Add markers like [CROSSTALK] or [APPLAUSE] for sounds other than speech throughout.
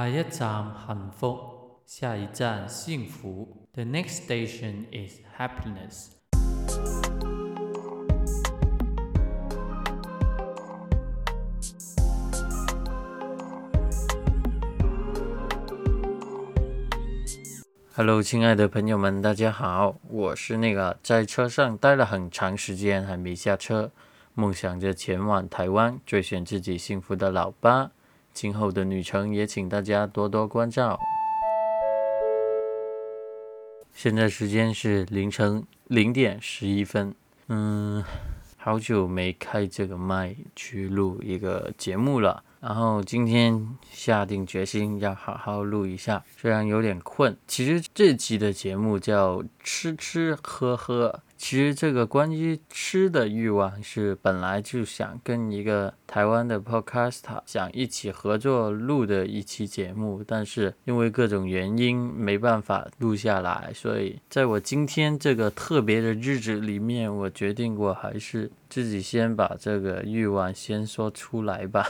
下一站幸福，下一站幸福。The next station is happiness. Hello，亲爱的朋友们，大家好，我是那个在车上待了很长时间还没下车，梦想着前往台湾追寻自己幸福的老八。今后的旅程也请大家多多关照。现在时间是凌晨零点十一分，嗯，好久没开这个麦去录一个节目了。然后今天下定决心要好好录一下，虽然有点困。其实这期的节目叫吃吃喝喝。其实这个关于吃的欲望是本来就想跟一个台湾的 podcaster 想一起合作录的一期节目，但是因为各种原因没办法录下来，所以在我今天这个特别的日子里面，我决定我还是自己先把这个欲望先说出来吧。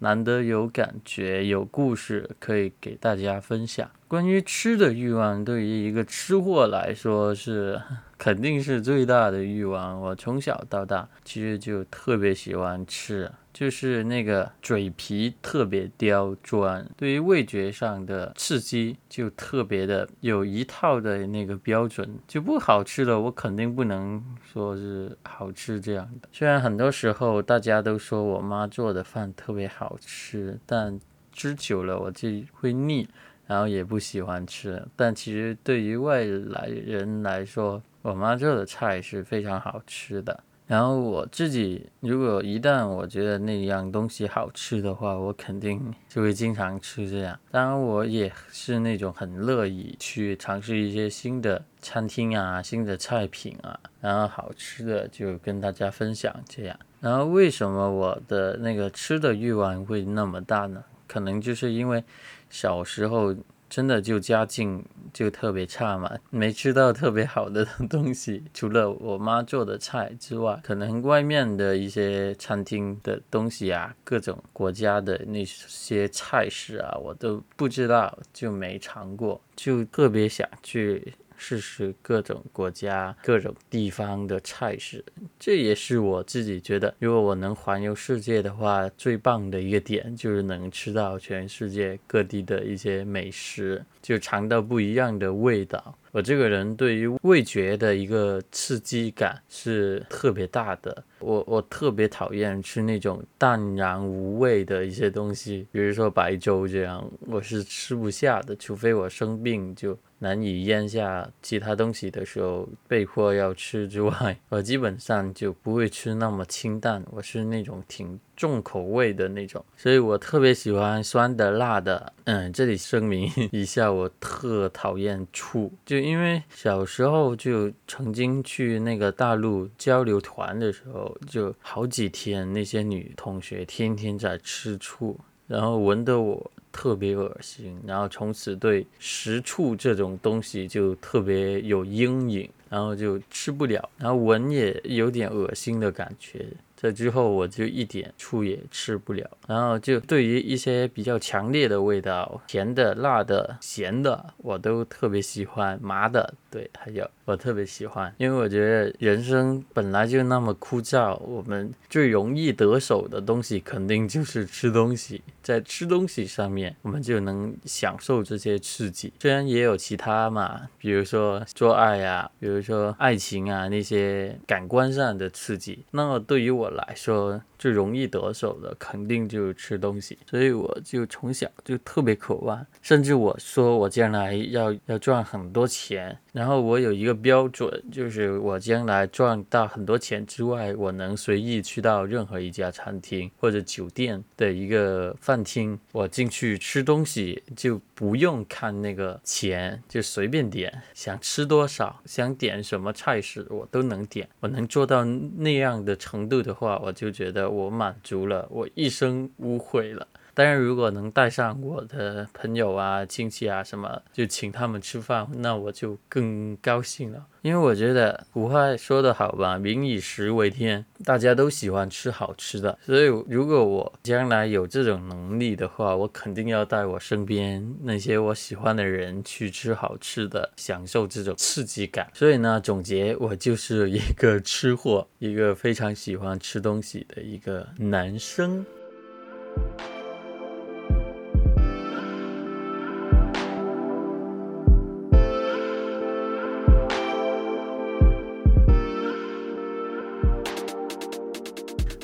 难得有感觉、有故事可以给大家分享。关于吃的欲望，对于一个吃货来说是肯定是最大的欲望。我从小到大其实就特别喜欢吃。就是那个嘴皮特别刁钻，对于味觉上的刺激就特别的有一套的那个标准，就不好吃的我肯定不能说是好吃这样的。虽然很多时候大家都说我妈做的饭特别好吃，但吃久了我就会腻，然后也不喜欢吃。但其实对于外来人来说，我妈做的菜是非常好吃的。然后我自己，如果一旦我觉得那样东西好吃的话，我肯定就会经常吃这样。当然，我也是那种很乐意去尝试一些新的餐厅啊、新的菜品啊，然后好吃的就跟大家分享这样。然后为什么我的那个吃的欲望会那么大呢？可能就是因为小时候。真的就家境就特别差嘛，没吃到特别好的 [LAUGHS] 东西，除了我妈做的菜之外，可能外面的一些餐厅的东西啊，各种国家的那些菜式啊，我都不知道，就没尝过，就特别想去。试试各种国家、各种地方的菜式，这也是我自己觉得，如果我能环游世界的话，最棒的一个点就是能吃到全世界各地的一些美食，就尝到不一样的味道。我这个人对于味觉的一个刺激感是特别大的，我我特别讨厌吃那种淡然无味的一些东西，比如说白粥这样，我是吃不下的，除非我生病就。难以咽下其他东西的时候，被迫要吃之外，[LAUGHS] 我基本上就不会吃那么清淡。我是那种挺重口味的那种，所以我特别喜欢酸的、辣的。嗯，这里声明一下，我特讨厌醋，就因为小时候就曾经去那个大陆交流团的时候，就好几天那些女同学天天在吃醋，然后闻得我。特别恶心，然后从此对食醋这种东西就特别有阴影，然后就吃不了，然后闻也有点恶心的感觉。这之后我就一点醋也吃不了，然后就对于一些比较强烈的味道，甜的、辣的、咸的，我都特别喜欢。麻的，对，还有我特别喜欢，因为我觉得人生本来就那么枯燥，我们最容易得手的东西肯定就是吃东西，在吃东西上面，我们就能享受这些刺激。虽然也有其他嘛，比如说做爱呀，比如说爱情啊那些感官上的刺激，那么对于我。来说最容易得手的肯定就是吃东西，所以我就从小就特别渴望，甚至我说我将来要要赚很多钱，然后我有一个标准，就是我将来赚到很多钱之外，我能随意去到任何一家餐厅或者酒店的一个饭厅，我进去吃东西就不用看那个钱，就随便点，想吃多少，想点什么菜式我都能点，我能做到那样的程度的。话我就觉得我满足了，我一生无悔了。当然，如果能带上我的朋友啊、亲戚啊什么，就请他们吃饭，那我就更高兴了。因为我觉得古话说得好吧，“民以食为天”，大家都喜欢吃好吃的。所以，如果我将来有这种能力的话，我肯定要带我身边那些我喜欢的人去吃好吃的，享受这种刺激感。所以呢，总结，我就是一个吃货，一个非常喜欢吃东西的一个男生。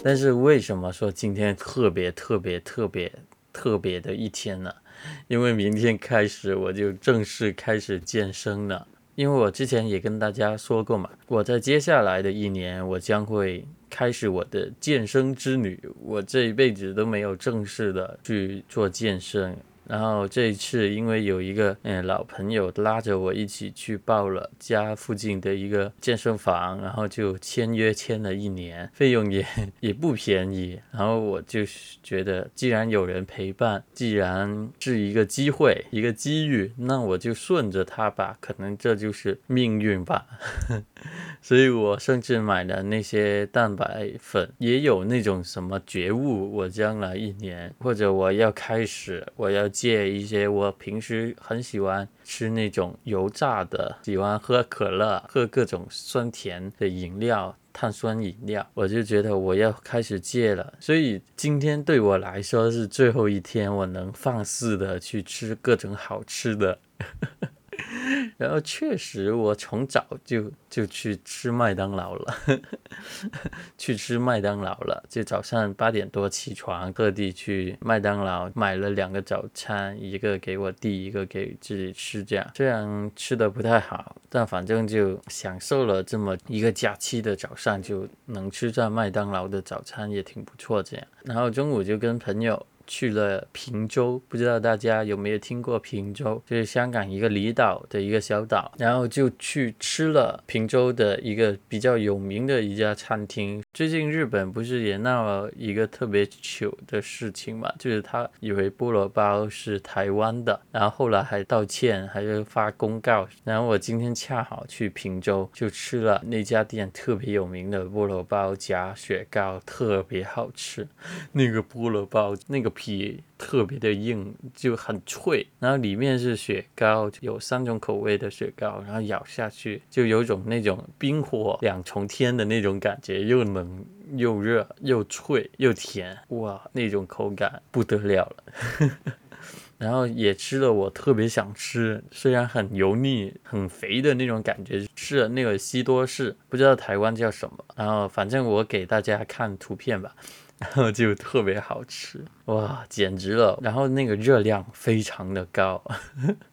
但是为什么说今天特别特别特别特别的一天呢？因为明天开始我就正式开始健身了。因为我之前也跟大家说过嘛，我在接下来的一年我将会开始我的健身之旅。我这一辈子都没有正式的去做健身。然后这一次，因为有一个嗯老朋友拉着我一起去报了家附近的一个健身房，然后就签约签了一年，费用也也不便宜。然后我就觉得，既然有人陪伴，既然是一个机会、一个机遇，那我就顺着他吧。可能这就是命运吧。[LAUGHS] 所以我甚至买了那些蛋白粉，也有那种什么觉悟，我将来一年或者我要开始，我要。戒一些我平时很喜欢吃那种油炸的，喜欢喝可乐，喝各种酸甜的饮料，碳酸饮料，我就觉得我要开始戒了。所以今天对我来说是最后一天，我能放肆的去吃各种好吃的。[LAUGHS] [LAUGHS] 然后确实，我从早就就去吃麦当劳了，[LAUGHS] 去吃麦当劳了。就早上八点多起床，特地去麦当劳买了两个早餐，一个给我弟，一个给自己吃。这样虽然吃的不太好，但反正就享受了这么一个假期的早上，就能吃上麦当劳的早餐也挺不错。这样，然后中午就跟朋友。去了平洲，不知道大家有没有听过平洲，就是香港一个离岛的一个小岛，然后就去吃了平洲的一个比较有名的一家餐厅。最近日本不是也闹了一个特别糗的事情嘛，就是他以为菠萝包是台湾的，然后后来还道歉，还是发公告。然后我今天恰好去平洲，就吃了那家店特别有名的菠萝包加雪糕，特别好吃。那个菠萝包那个。皮特别的硬，就很脆，然后里面是雪糕，有三种口味的雪糕，然后咬下去就有种那种冰火两重天的那种感觉，又冷又热又脆又甜，哇，那种口感不得了了。[LAUGHS] 然后也吃了我特别想吃，虽然很油腻很肥的那种感觉，吃了那个西多士，不知道台湾叫什么，然后反正我给大家看图片吧。然 [LAUGHS] 后就特别好吃，哇，简直了！然后那个热量非常的高，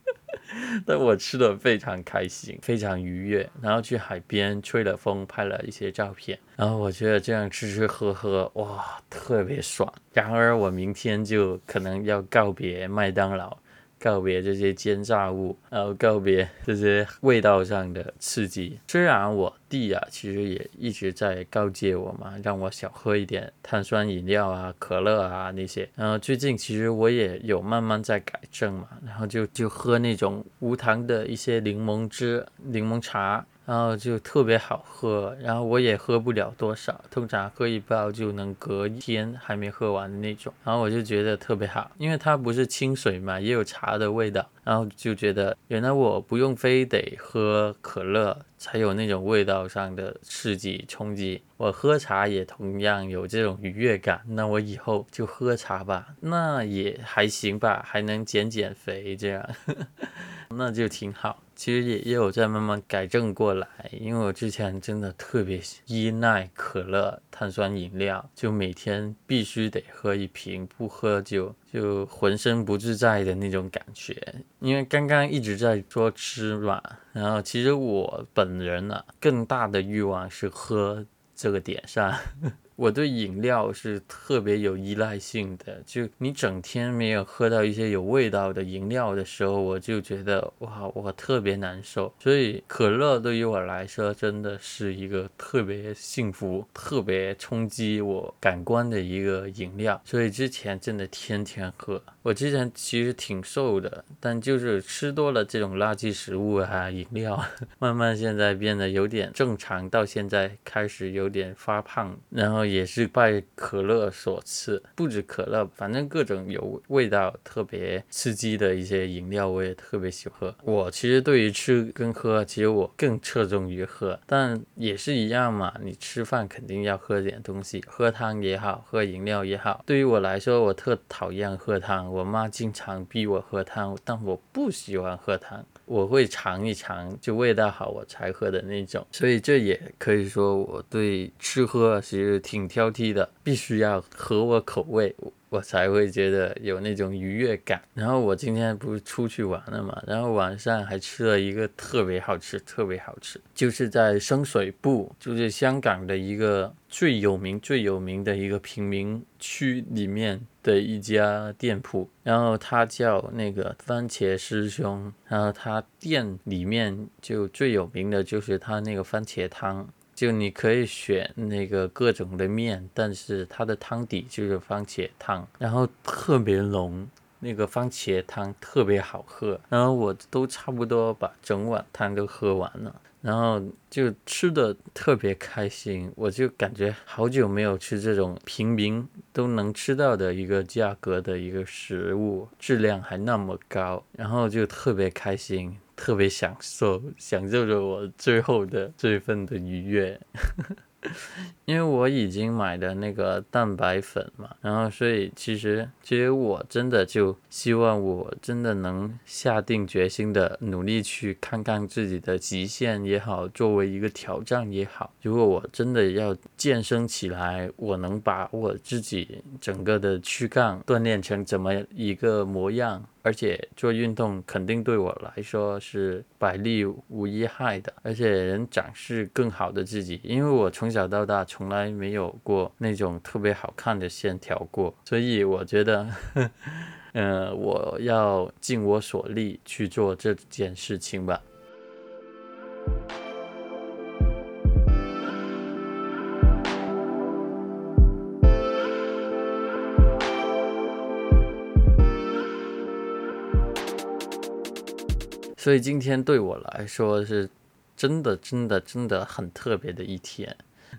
[LAUGHS] 但我吃的非常开心，非常愉悦。然后去海边吹了风，拍了一些照片。然后我觉得这样吃吃喝喝，哇，特别爽。然而我明天就可能要告别麦当劳。告别这些煎炸物，然后告别这些味道上的刺激。虽然我弟啊，其实也一直在告诫我嘛，让我少喝一点碳酸饮料啊、可乐啊那些。然后最近其实我也有慢慢在改正嘛，然后就就喝那种无糖的一些柠檬汁、柠檬茶。然后就特别好喝，然后我也喝不了多少，通常喝一包就能隔一天还没喝完的那种。然后我就觉得特别好，因为它不是清水嘛，也有茶的味道。然后就觉得原来我不用非得喝可乐才有那种味道上的刺激冲击，我喝茶也同样有这种愉悦感。那我以后就喝茶吧，那也还行吧，还能减减肥这样，那就挺好。其实也也有在慢慢改正过来，因为我之前真的特别依赖可乐、碳酸饮料，就每天必须得喝一瓶，不喝就就浑身不自在的那种感觉。因为刚刚一直在说吃嘛，然后其实我本人呢，更大的欲望是喝这个点上。我对饮料是特别有依赖性的，就你整天没有喝到一些有味道的饮料的时候，我就觉得哇，我特别难受。所以可乐对于我来说真的是一个特别幸福、特别冲击我感官的一个饮料。所以之前真的天天喝。我之前其实挺瘦的，但就是吃多了这种垃圾食物啊、饮料，[LAUGHS] 慢慢现在变得有点正常，到现在开始有点发胖，然后。也是拜可乐所赐，不止可乐，反正各种有味道、特别刺激的一些饮料，我也特别喜欢喝。我其实对于吃跟喝，其实我更侧重于喝，但也是一样嘛。你吃饭肯定要喝点东西，喝汤也好，喝饮料也好。对于我来说，我特讨厌喝汤，我妈经常逼我喝汤，但我不喜欢喝汤。我会尝一尝，就味道好我才喝的那种，所以这也可以说我对吃喝其实挺挑剔的，必须要合我口味。我才会觉得有那种愉悦感。然后我今天不是出去玩了嘛，然后晚上还吃了一个特别好吃、特别好吃，就是在深水埗，就是香港的一个最有名、最有名的一个贫民区里面的一家店铺。然后他叫那个番茄师兄，然后他店里面就最有名的就是他那个番茄汤。就你可以选那个各种的面，但是它的汤底就是番茄汤，然后特别浓，那个番茄汤特别好喝，然后我都差不多把整碗汤都喝完了。然后就吃的特别开心，我就感觉好久没有吃这种平民都能吃到的一个价格的一个食物，质量还那么高，然后就特别开心，特别享受，享受着我最后的这份的愉悦。[LAUGHS] 因为我已经买的那个蛋白粉嘛，然后所以其实其实我真的就希望我真的能下定决心的努力去看看自己的极限也好，作为一个挑战也好。如果我真的要健身起来，我能把我自己整个的躯干锻炼成怎么一个模样？而且做运动肯定对我来说是百利无一害的，而且能展示更好的自己。因为我从小到大从来没有过那种特别好看的线条过，所以我觉得，嗯，[LAUGHS] 我要尽我所力去做这件事情吧。所以今天对我来说是真的、真的、真的很特别的一天，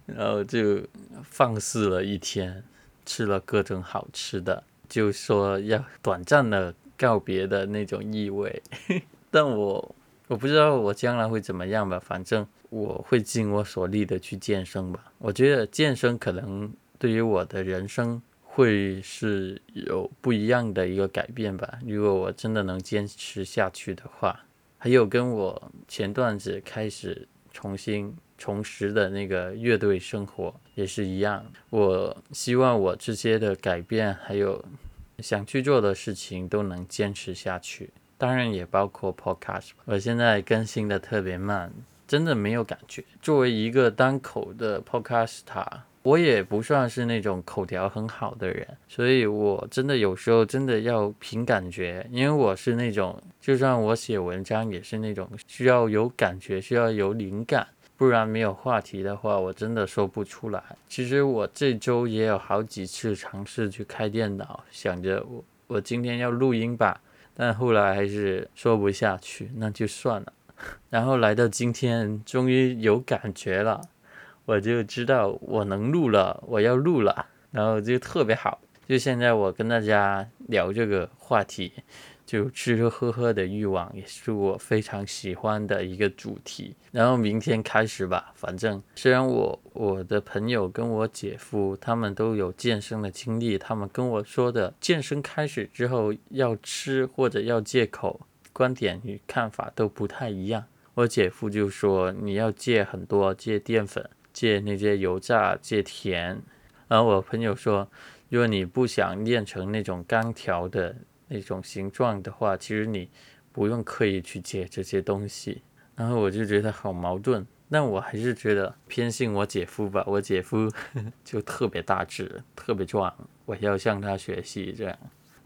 然后就放肆了一天，吃了各种好吃的，就说要短暂的告别的那种意味。[LAUGHS] 但我我不知道我将来会怎么样吧，反正我会尽我所力的去健身吧。我觉得健身可能对于我的人生会是有不一样的一个改变吧。如果我真的能坚持下去的话。还有跟我前段子开始重新重拾的那个乐队生活也是一样。我希望我这些的改变，还有想去做的事情都能坚持下去。当然也包括 Podcast。我现在更新的特别慢，真的没有感觉。作为一个单口的 Podcaster。我也不算是那种口条很好的人，所以我真的有时候真的要凭感觉，因为我是那种，就算我写文章也是那种需要有感觉，需要有灵感，不然没有话题的话，我真的说不出来。其实我这周也有好几次尝试去开电脑，想着我我今天要录音吧，但后来还是说不下去，那就算了。[LAUGHS] 然后来到今天，终于有感觉了。我就知道我能录了，我要录了，然后就特别好。就现在我跟大家聊这个话题，就吃吃喝喝的欲望，也是我非常喜欢的一个主题。然后明天开始吧，反正虽然我我的朋友跟我姐夫他们都有健身的经历，他们跟我说的健身开始之后要吃或者要戒口，观点与看法都不太一样。我姐夫就说你要戒很多，戒淀粉。借那些油炸，借甜。然后我朋友说，如果你不想练成那种钢条的那种形状的话，其实你不用刻意去借这些东西。然后我就觉得好矛盾。但我还是觉得偏信我姐夫吧。我姐夫 [LAUGHS] 就特别大只，特别壮，我要向他学习这样。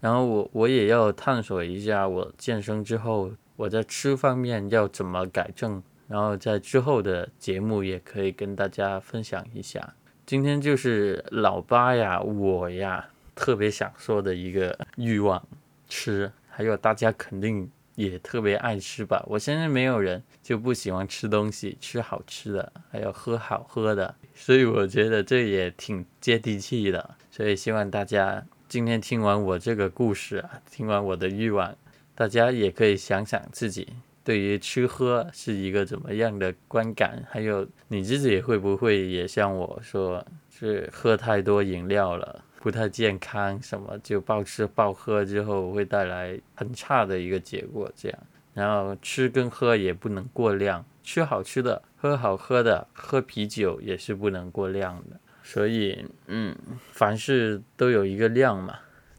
然后我我也要探索一下，我健身之后我在吃方面要怎么改正。然后在之后的节目也可以跟大家分享一下。今天就是老八呀，我呀特别想说的一个欲望，吃。还有大家肯定也特别爱吃吧？我现在没有人就不喜欢吃东西，吃好吃的，还有喝好喝的，所以我觉得这也挺接地气的。所以希望大家今天听完我这个故事啊，听完我的欲望，大家也可以想想自己对于吃喝是一个怎么样的观感，还有你自己会不会也像我说是喝太多饮料了？不太健康，什么就暴吃暴喝之后会带来很差的一个结果。这样，然后吃跟喝也不能过量，吃好吃的，喝好喝的，喝啤酒也是不能过量的。所以，嗯，凡事都有一个量嘛。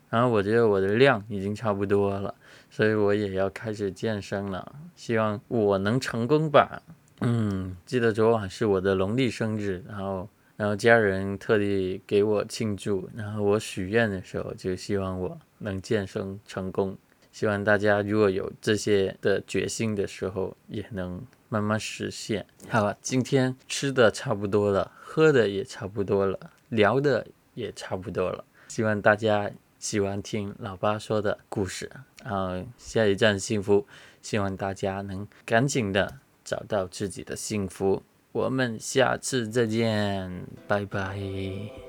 然后我觉得我的量已经差不多了，所以我也要开始健身了。希望我能成功吧。嗯，记得昨晚是我的农历生日，然后。然后家人特地给我庆祝，然后我许愿的时候就希望我能健身成功。希望大家如果有这些的决心的时候，也能慢慢实现。好了，今天吃的差不多了，喝的也差不多了，聊的也差不多了。希望大家喜欢听老爸说的故事。然后下一站幸福，希望大家能赶紧的找到自己的幸福。我们下次再见，拜拜。